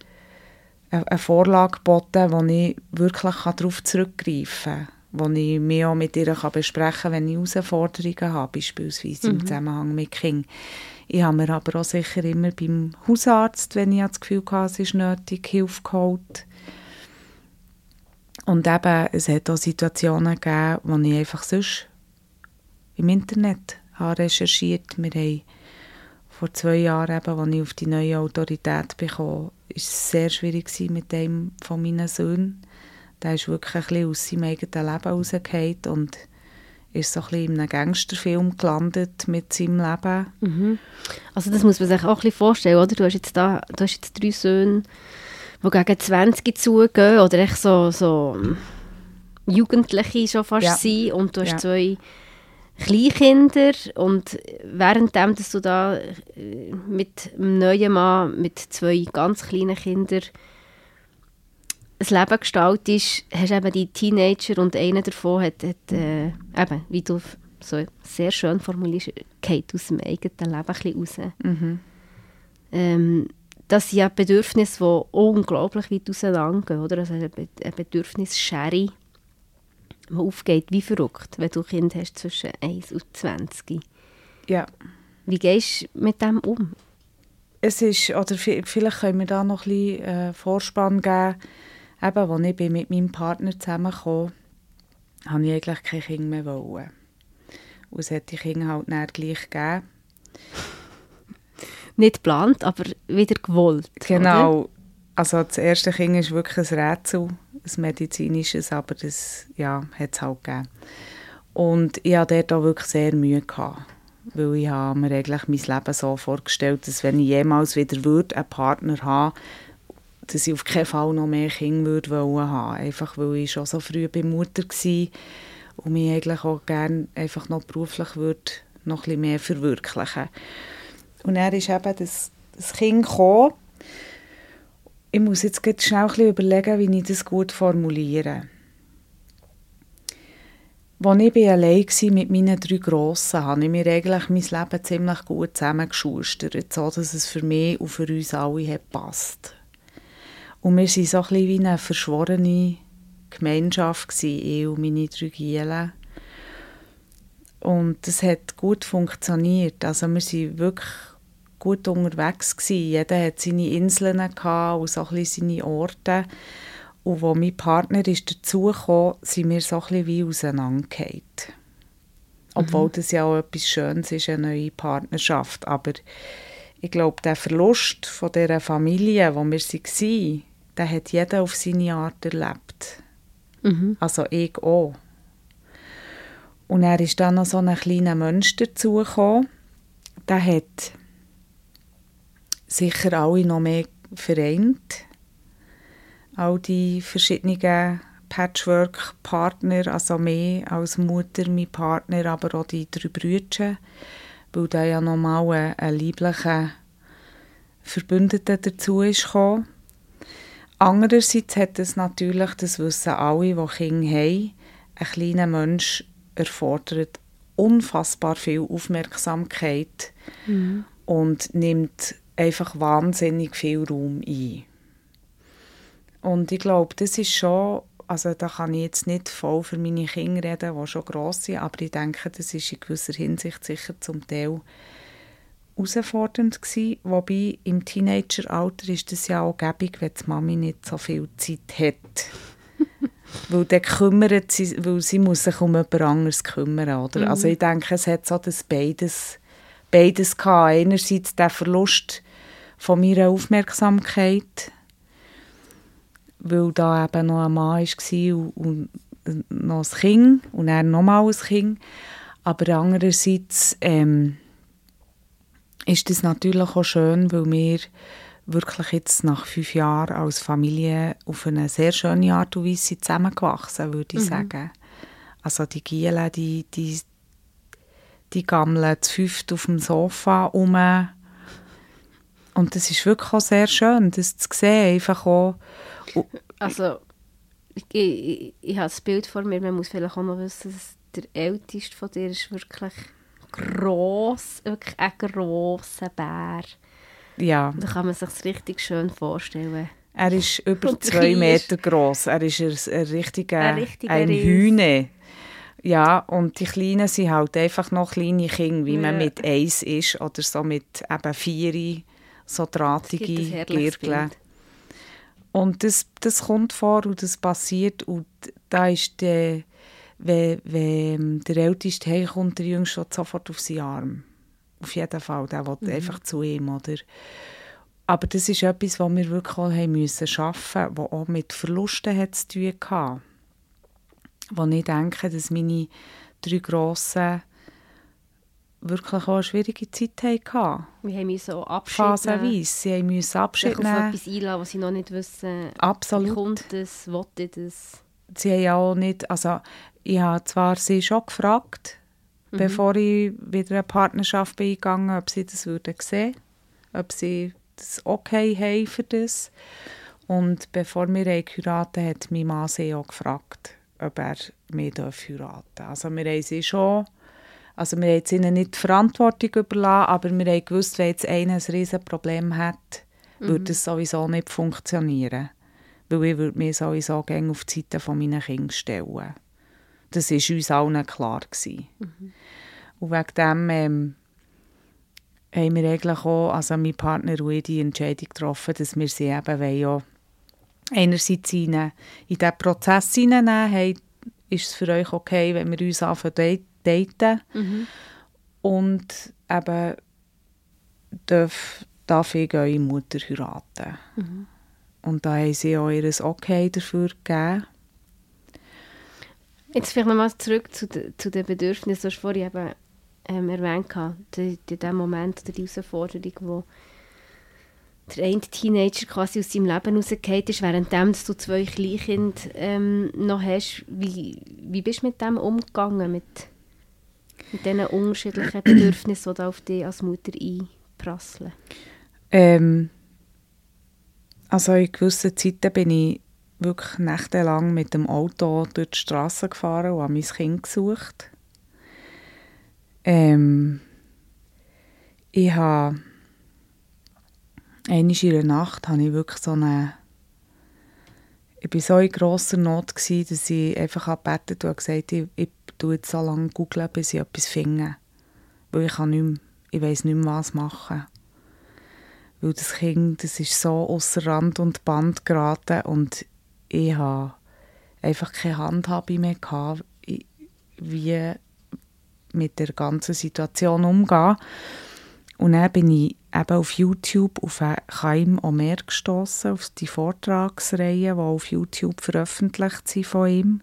eine Vorlage geboten, wo ich wirklich darauf zurückgreifen kann, wo ich mich auch mit ihr besprechen kann, wenn ich Herausforderungen habe, beispielsweise mhm. im Zusammenhang mit Kindern. Ich habe mir aber auch sicher immer beim Hausarzt, wenn ich das Gefühl hatte, es ist nötig, Hilfe geholt. Und eben, es hat auch Situationen gegeben, wo ich einfach sonst im Internet habe recherchiert. Wir haben vor zwei Jahren, eben, als ich auf die neue Autorität bekam, ist es sehr schwierig mit einem von meinen Söhnen. Der ist wirklich ein bisschen aus seinem eigenen Leben rausgefallen und ist so ein bisschen in einem Gangsterfilm gelandet mit seinem Leben. Mhm. Also das muss man sich auch ein bisschen vorstellen, oder? Du hast jetzt, da, du hast jetzt drei Söhne, die gegen 20 zugehen oder echt so, so Jugendliche schon fast ja. sind und du hast ja. zwei Kleinkinder und währenddem, dass du da äh, mit einem neuen Mann, mit zwei ganz kleinen Kindern ein Leben gestaltest, hast eben die Teenager und einer davon hat, hat äh, eben, wie du so sehr schön formuliert, geht aus dem eigenen Leben ein bisschen raus. Mhm. Ähm, das sind ja Bedürfnisse, die unglaublich weit auseinandergehen, oder? Also eine Bedürfnisschere, die aufgeht wie verrückt, wenn du ein Kind hast zwischen 1 und 20. Ja. Wie gehst du mit dem um? Es ist, oder vielleicht können wir da noch ein bisschen äh, Vorspann geben. Eben, als ich mit meinem Partner zusammengekommen habe ich eigentlich kein Kind mehr wollen. Und es hat die Kinder halt dann gleich gegeben. Nicht geplant, aber wieder gewollt. Genau. Oder? Also das erste Kind ist wirklich ein Rätsel, ein medizinisches, aber das ja, hat es halt gegeben. Und ich hatte dort auch wirklich sehr Mühe. Gehabt, weil ich habe mir eigentlich mein Leben so vorgestellt, dass wenn ich jemals wieder würde, einen Partner haben dass ich auf keinen Fall noch mehr Kinder würde wollen haben. Einfach weil ich schon so früh bei Mutter war und mich eigentlich auch gerne einfach noch beruflich würde noch bisschen mehr verwirklichen. Und er ist eben das, das Kind gekommen. Ich muss jetzt schnell ein bisschen überlegen, wie ich das gut formuliere. Als ich allein war mit meinen drei Grossen, habe ich mir eigentlich mein Leben ziemlich gut zusammengeschustert, so dass es für mich und für uns alle passt. Und wir waren so ein bisschen wie eine verschworene Gemeinschaft, ich und meine drei Gielen. Und das hat gut funktioniert. Also wir waren wirklich gut unterwegs. Gewesen. Jeder hatte seine Inseln und so ein bisschen seine Orte. Und als mein Partner ist dazugekommen sind wir so ein bisschen wie auseinandergefallen. Obwohl mhm. das ja auch etwas Schönes ist, eine neue Partnerschaft. Aber ich glaube, der Verlust von dieser Familie, wo wir waren, den hat jeder auf seine Art erlebt. Mhm. Also ich auch. Und er ist dann noch so ein kleiner Mensch dazugekommen. Der hat sicher alle noch mehr vereint. All die verschiedenen Patchwork-Partner, also mehr als Mutter, mein Partner, aber auch die drei Brüder, weil da ja nochmal ein, ein lieblicher Verbündeter dazu ist gekommen. Andererseits hat es natürlich, das wissen alle, die Kinder haben, ein kleiner Mensch erfordert unfassbar viel Aufmerksamkeit mhm. und nimmt einfach wahnsinnig viel Raum ein. Und ich glaube, das ist schon, also da kann ich jetzt nicht voll für meine Kinder reden, die schon gross sind, aber ich denke, das ist in gewisser Hinsicht sicher zum Teil herausfordernd gewesen, wobei im Teenageralter ist es ja auch gäbig, wenn die Mami nicht so viel Zeit hat. weil dann kümmert sie, weil sie muss sich um jemand anderes kümmern, oder? Mhm. Also ich denke, es hat so das beides, beides gehabt. Einerseits der Verlust von meiner Aufmerksamkeit, weil da eben noch ein Mann war und, und noch ein Kind und dann nochmal ein Kind. Aber andererseits ähm, ist das natürlich auch schön, weil wir wirklich jetzt nach fünf Jahren als Familie auf eine sehr schöne Art und Weise zusammengewachsen, würde ich mhm. sagen. Also die Giele, die, die, die gammeln zu fünft auf dem Sofa um. Und das ist wirklich auch sehr schön, das zu sehen. Einfach auch. Also, ich, ich, ich habe das Bild vor mir, man muss vielleicht auch noch wissen, dass der Älteste von dir ist wirklich gross, wirklich ein grosser Bär. Ja. Da kann man sich das richtig schön vorstellen. Er ist über zwei Meter groß. Er ist ein, richtiger, ein, richtiger ein Hühne. Ja, und die Kleinen sind halt einfach noch kleine Kinder, wie ja. man mit eins ist oder so mit eben vier so drahtige Girgeln. Und das, das kommt vor und das passiert und da ist der, wenn, wenn der Älteste heimkommt, der Jüngste sofort auf seinen Arm. Auf jeden Fall, der will mhm. einfach zu ihm, oder? Aber das ist etwas, was wir wirklich auch haben müssen schaffen, das auch mit Verlusten hat zu tun hatte. Wo ich denke, dass meine drei Grossen wirklich auch eine schwierige Zeit hatten. Wir haben so Abschied Phasenweise. Sie mussten Abschied nehmen. auf etwas einladen, was sie noch nicht wissen. Absolut. Wie kommt das? Will das? Sie haben ja auch nicht... Also, ich habe zwar sie schon gefragt, mhm. bevor ich wieder eine Partnerschaft bin eingegangen, ob sie das würden sehen, ob sie das okay haben für das. Und bevor wir heiraten, hat mein Mann sie auch gefragt, ob er mich heiraten darf. Also wir haben sie schon Also wir haben jetzt ihnen nicht die Verantwortung überlassen, aber wir haben gewusst, wenn jetzt einer ein riesen Problem hat, mhm. würde es sowieso nicht funktionieren. Weil ich würde mich sowieso gerne auf die Seite meiner Kinder stellen. Das war uns allen klar. Mhm. Und wegen dem ähm, haben wir eigentlich auch, also mein Partner und ich, die Entscheidung getroffen, dass wir sie eben wollen, einerseits in, in diesen Prozess hineinnehmen, hey, ist es für euch okay, wenn wir uns anfangen daten? Mhm. Und eben darf, darf ich eure Mutter heiraten. Mhm. Und da haben sie auch ihr Okay dafür gegeben. Jetzt vielleicht nochmal zurück zu, de, zu den Bedürfnissen. Du hast vorhin eben ähm, erwähnt, in dem Moment oder die Herausforderung, wo der eine Teenager quasi aus seinem Leben rausgefallen ist, während du zwei Kleinkinder ähm, noch hast. Wie, wie bist du mit dem umgegangen, mit, mit diesen unterschiedlichen Bedürfnissen, die auf dich als Mutter einprasseln? Ähm, also in gewissen Zeiten bin ich wirklich nächtelang mit dem Auto durch die Straße gefahren und habe mein Kind gesucht. Ähm, ich habe einmal in der Nacht habe ich wirklich so eine ich war so in grosser Not, gewesen, dass ich einfach gebetet und gesagt ich, ich tue jetzt so lange googeln, bis ich etwas finde. Weil ich, kann nicht mehr, ich weiss nicht mehr, was machen. Weil das Kind, das ist so außer Rand und Band geraten und ich hatte einfach keine Handhabe mehr, gehabt, wie mit der ganzen Situation umgehen. Und dann bin ich eben auf YouTube auf Chaim Omer gestoßen, auf die Vortragsreihe, die auf YouTube veröffentlicht sind von ihm.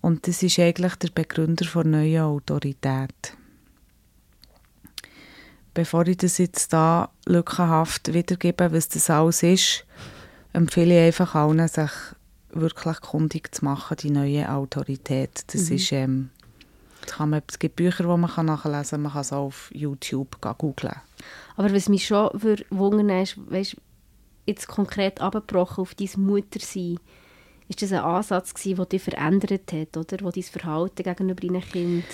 Und das ist eigentlich der Begründer der neuen Autorität. Bevor ich das jetzt da lückenhaft wiedergebe, was das alles ist, empfehle ich einfach allen, sich wirklich kundig zu machen, die neue Autorität. Das mhm. ist ähm, kann man, es gibt Bücher, die man nachlesen kann, man kann es auch auf YouTube googeln. Aber was mich schon wundern ist, weißt, jetzt konkret abgebrochen auf dein Muttersein, ist das ein Ansatz gewesen, der dich verändert hat, oder? Der dein Verhalten gegenüber deinem Kind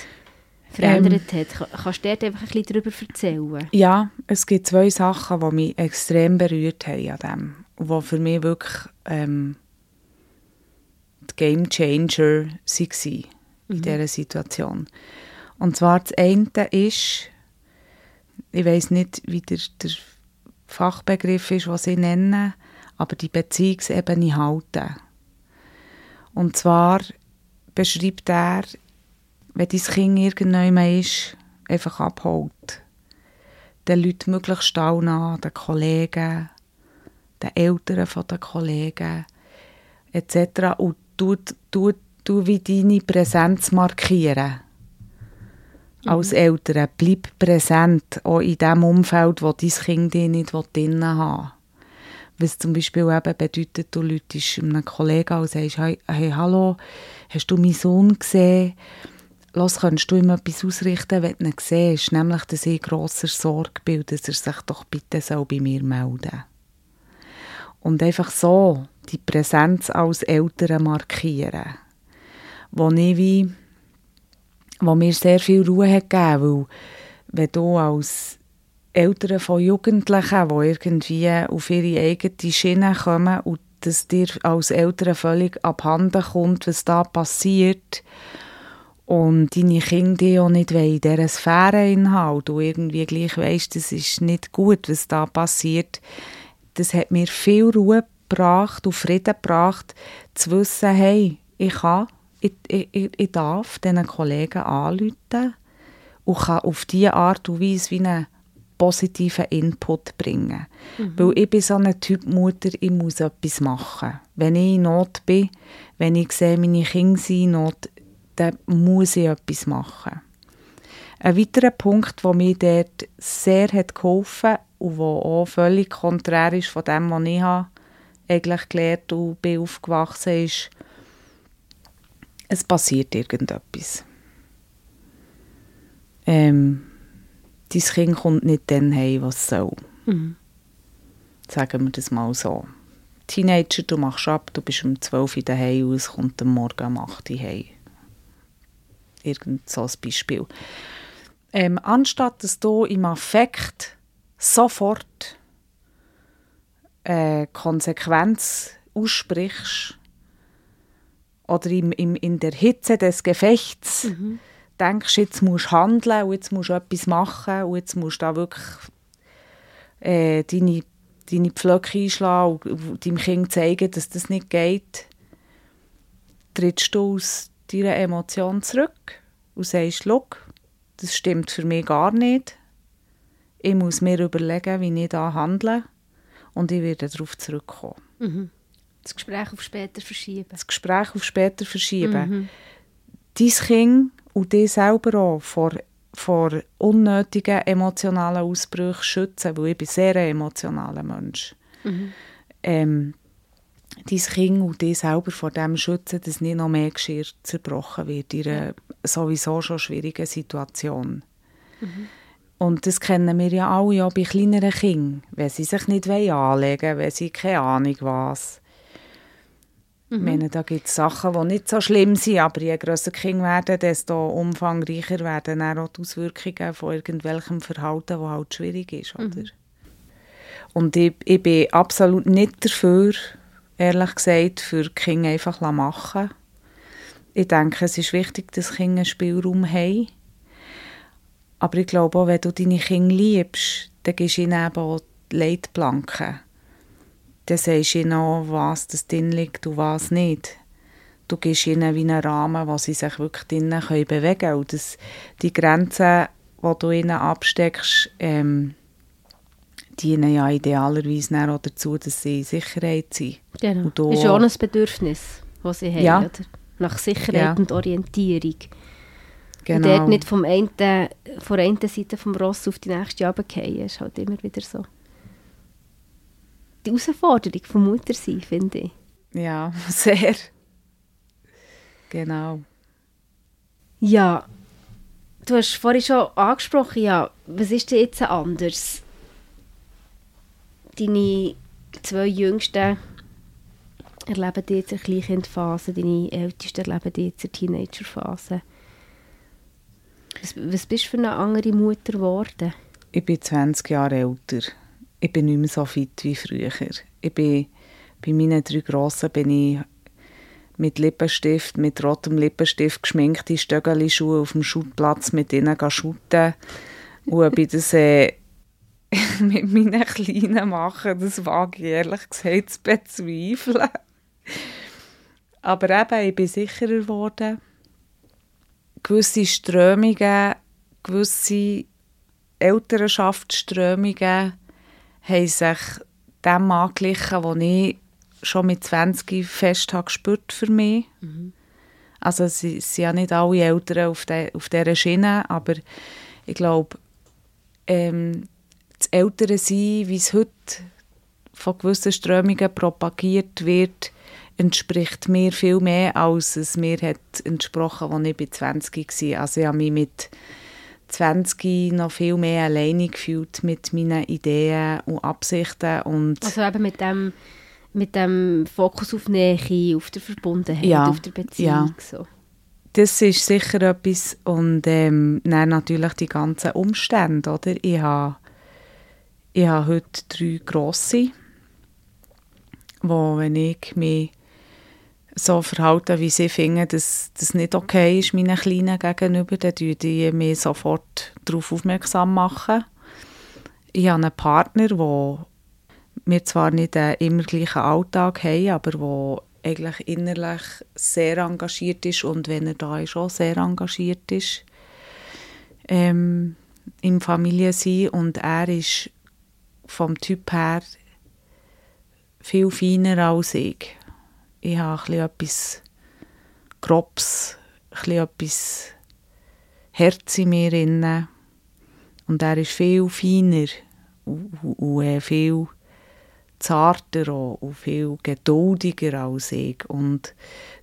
verändert ähm, hat? Kannst du dir einfach ein bisschen darüber erzählen? Ja, es gibt zwei Sachen, die mich extrem berührt haben an dem. Und die für mich wirklich ähm, die Game Changer waren in mhm. dieser Situation. Und zwar das eine ist, ich weiß nicht, wie der, der Fachbegriff ist, was sie nennen, aber die Beziehungsebene halten. Und zwar beschreibt er, wenn dein Kind irgendjemand ist, einfach abholt. Den Leuten möglichst an, den Kollegen, den Eltern von den Kollegen etc. Und tut, tut du wie deine Präsenz markieren. Mhm. Als Eltern, bleib präsent, auch in dem Umfeld, wo dein Kind dich nicht drinnen haben Was zum Beispiel eben bedeutet, du läutest einem Kollegen und sagst, hey, hey, hallo, hast du meinen Sohn gesehen? Los, kannst du ihm etwas ausrichten, wenn du ihn siehst? Nämlich, dass ich grosser Sorge bin, dass er sich doch bitte soll bei mir melden soll. Und einfach so die Präsenz als Eltern markieren wo ich wie, wo mir sehr viel Ruhe hat gegeben, weil wenn du als Eltern von Jugendlichen, die irgendwie auf ihre eigene Schiene kommen und dass dir als Eltern völlig abhanden kommt, was da passiert und deine Kinder auch nicht in dieser Sphäre inhalten, du irgendwie gleich weißt, das ist nicht gut, was da passiert, das hat mir viel Ruhe gebracht und Frieden gebracht, zu wissen, hey, ich kann ich, ich, ich darf diesen Kollegen anrufen und kann auf diese Art und Weise wie einen positiven Input bringen. Mhm. Weil ich bin so ein Typ Mutter, ich muss etwas machen. Wenn ich in Not bin, wenn ich sehe, meine Kinder sind in Not, dann muss ich etwas machen. Ein weiterer Punkt, der mir dort sehr hat geholfen hat und der auch völlig konträr ist von dem, was ich habe, eigentlich gelernt und bin aufgewachsen ist, es passiert irgendetwas. Ähm, dein Kind kommt nicht dann heim, was soll. Mhm. Sagen wir das mal so. Teenager, du machst ab, du bist um 12 Uhr daheim und es kommt am Morgen um 8 Uhr heim. Irgend so ein Beispiel. Ähm, anstatt dass du im Affekt sofort äh, Konsequenz aussprichst oder im, im, in der Hitze des Gefechts mhm. denkst, jetzt musst du handeln und jetzt musst du etwas machen und jetzt musst du da wirklich äh, deine, deine Pflöcke einschlagen und deinem Kind zeigen, dass das nicht geht, trittst du aus deiner Emotion zurück und sagst, schau, das stimmt für mich gar nicht. Ich muss mir überlegen, wie ich da handle und ich werde darauf zurückkommen. Mhm. Das Gespräch auf später verschieben. Das Gespräch auf später verschieben. Mhm. Dein Kind und dich selber auch vor, vor unnötigen emotionalen Ausbrüchen schützen, weil ich bin sehr ein emotionaler Mensch. Mhm. Ähm, dein Kind und dich selber vor dem schützen, dass nicht noch mehr Geschirr zerbrochen wird in einer sowieso schon schwierigen Situation. Mhm. Und das kennen wir ja alle auch bei kleineren Kindern, wenn sie sich nicht anlegen wollen, wenn sie keine Ahnung was. Mhm. Ich meine, da gibt es Sachen, die nicht so schlimm sind, aber je grösser Kinder werden, desto umfangreicher werden dann auch die Auswirkungen von irgendwelchem Verhalten, das halt schwierig ist. Oder? Mhm. Und ich, ich bin absolut nicht dafür, ehrlich gesagt, für die Kinder einfach machen Ich denke, es ist wichtig, dass Kinder einen Spielraum haben. Aber ich glaube auch, wenn du deine Kinder liebst, dann gibst du ihnen eben auch Leitplanken. Dann sagst du ihnen auch, was das drin liegt und was nicht. Du gibst ihnen wie einen Rahmen, wo sie sich wirklich drinnen bewegen können. Und das, die Grenzen, die du ihnen absteckst, ähm, dienen ja idealerweise auch dazu, dass sie in Sicherheit sind. Genau. Das ist auch ein Bedürfnis, das sie haben, ja. oder? nach Sicherheit ja. und Orientierung. Genau. Und dort nicht vom einen, von der einen Seite vom Ross auf die nächste runterfallen, ist halt immer wieder so. Die Herausforderung von Mutter sein, finde ich. Ja, sehr. Genau. Ja, du hast vorhin schon angesprochen, ja, was ist denn jetzt anders? Deine zwei Jüngsten erleben die jetzt in der Kleinkindphase, deine Ältesten erleben die jetzt in der Teenagerphase. Was, was bist du für eine andere Mutter geworden? Ich bin 20 Jahre älter. Ich bin nicht mehr so fit wie früher. Ich bin, bei meinen drei Grossen bin ich mit Lippenstift, mit rotem Lippenstift geschminkte Stöckelschuhe auf dem Schuttplatz mit ihnen shooten. Und bei das äh, mit meinen Kleinen machen, das wage ich ehrlich gesagt zu bezweifeln. Aber eben, ich bin sicherer geworden. Gewisse Strömungen, gewisse Elternschaftsströmungen haben sich dem angeglichen, was ich schon mit 20 fest habe gespürt für mich. Mhm. Also es sind ja nicht alle Eltern auf, de, auf dieser Schiene, aber ich glaube, ähm, das Ältere sein, wie es heute von gewissen Strömungen propagiert wird, entspricht mir viel mehr, als es mir hat entsprochen, als ich bei 20 war. Also ich habe mich mit 20 noch viel mehr alleine gefühlt mit meinen Ideen und Absichten. Und also eben mit dem, mit dem Fokus auf Nähe, auf der Verbundenheit, ja, auf der Beziehung. Ja. So. Das ist sicher etwas. Und ähm, dann natürlich die ganzen Umstände. Oder? Ich habe ich habe heute drei grosse, wo, wenn ich mich so verhalte, wie sie finden, dass das nicht okay ist, meinen Kleinen gegenüber, dann machen die mich sofort darauf aufmerksam. machen. Ich habe einen Partner, der wir zwar nicht den immer gleichen Alltag haben, aber der eigentlich innerlich sehr engagiert ist und wenn er da ist, auch sehr engagiert ist ähm, im Familiensein und er ist vom Typ her viel feiner als ich. Ich habe etwas Grobs, etwas Herz in mir drin. Und er ist viel feiner und, und viel zarter und viel geduldiger als ich. Und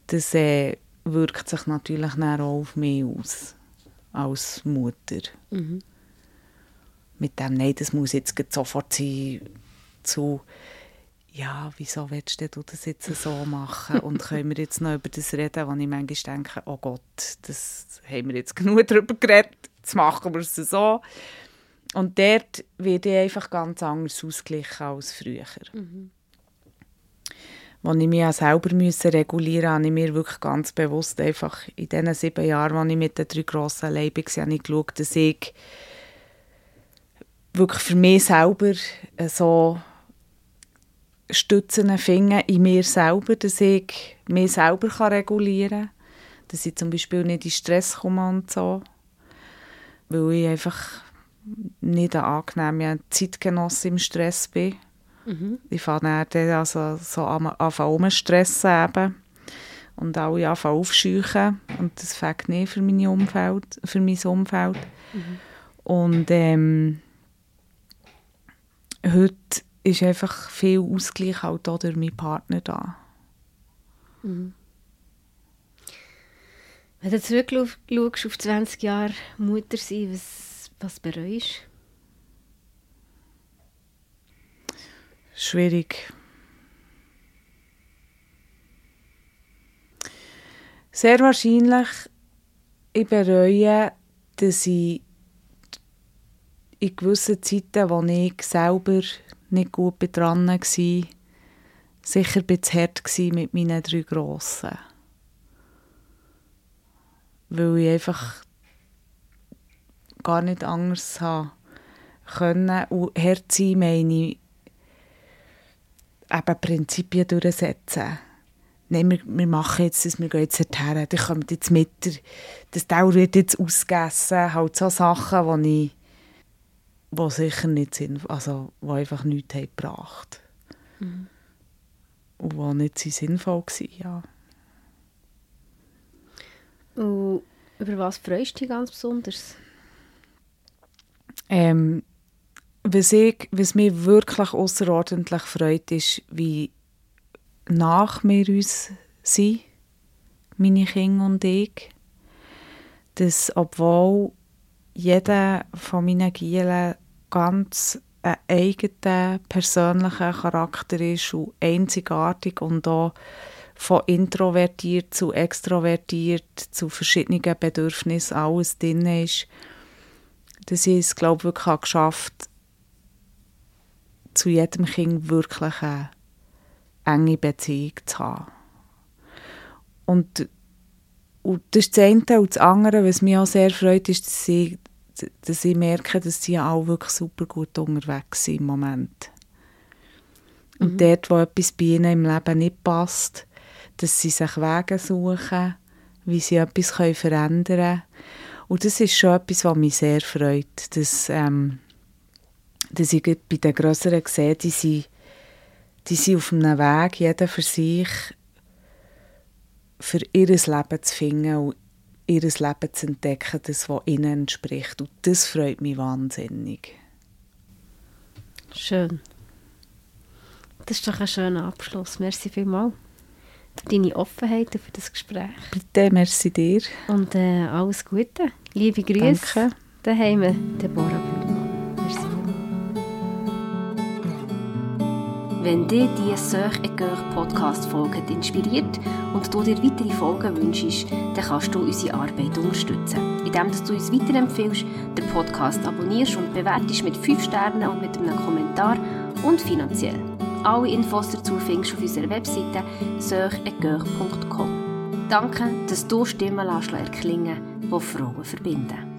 das äh, wirkt sich natürlich auch auf mich aus, als Mutter. Mhm mit dem, nein, das muss jetzt sofort sein, zu, ja, wieso willst du das jetzt so machen? Und können wir jetzt noch über das reden, wo ich manchmal denke, oh Gott, das haben wir jetzt genug darüber geredet. jetzt machen wir es so. Und dort werde ich einfach ganz anders ausgeglichen als früher. Mhm. Als ich mich auch selber musste regulieren musste, habe ich mir wirklich ganz bewusst einfach in diesen sieben Jahren, als ich mit den drei grossen allein war, habe ich geschaut, dass ich wirklich für mich selber so Stützen finden in mir selber, dass ich mich selber regulieren kann. Dass ich zum Beispiel nicht in Stress komme und so. Weil ich einfach nicht eine angenehme Zeitgenosse im Stress bin. Mhm. Ich fange dann also so an, an stressen eben. Und alle anfangen aufscheuchen. Und das fängt nicht für, mein Umfeld, für mein Umfeld. Mhm. Und ähm, heute ist einfach viel Ausgleich auch da durch meinen Partner da. Mhm. Wenn du zurückschaust auf 20 Jahre Mutter sein, was, was bereust Schwierig. Sehr wahrscheinlich, ich bereue, dass ich in gewissen Zeiten, wo ich selber nicht gut dran war, sicher ein bisschen hart mit meinen drei Grossen. Weil ich einfach gar nicht anders können. Und hart sein meine ich, eben Prinzipien durchsetzen. Nein, wir, wir machen jetzt das, wir gehen jetzt dorthin, dann kommt jetzt mit, das Dauer wird jetzt ausgegessen, halt so Sachen, die ich die sicher nicht sind, also die einfach nichts haben gebracht mhm. und die nicht so sinnvoll waren, ja. Und über was freust du dich ganz besonders? Ähm, was, ich, was mich wirklich außerordentlich freut, ist, wie nach mir uns sind, meine Kinder und ich. Dass, obwohl jeder von meinen Gielen ganz ein eigener persönlicher Charakter ist und einzigartig und auch von introvertiert zu extrovertiert zu verschiedenen Bedürfnissen alles drin ist, dass ich es, glaube ich, wirklich geschafft zu jedem Kind wirklich eine enge Beziehung zu haben. Und, und das ist das eine. Und das andere, was mich auch sehr freut, ist, dass ich dass ich merke, dass sie auch wirklich super gut unterwegs sind im Moment. Und mhm. dort, wo etwas bei ihnen im Leben nicht passt, dass sie sich Wege suchen, wie sie etwas verändern können. Und das ist schon etwas, was mich sehr freut, dass, ähm, dass ich bei den Größeren sehe, die sind, die sind auf einem Weg, jeder für sich, für ihr Leben zu finden und ihr Leben zu entdecken, das, was ihnen entspricht. Und das freut mich wahnsinnig. Schön. Das ist doch ein schöner Abschluss. Merci vielmals für deine Offenheit und für das Gespräch. Bitte, merci dir. Und äh, alles Gute. Liebe Grüße. Danke. Daheim, Deborah Bühlmann. Wenn dir die Söch et Coeur Podcast Folge inspiriert und du dir weitere Folgen wünschst, dann kannst du unsere Arbeit unterstützen, indem du uns weiterempfiehlst, den Podcast abonnierst und bewertest mit 5 Sternen und mit einem Kommentar und finanziell. Alle Infos dazu findest du auf unserer Webseite söchetcoeur.com. Danke, dass du Stimmen erklingen die Frauen verbinden.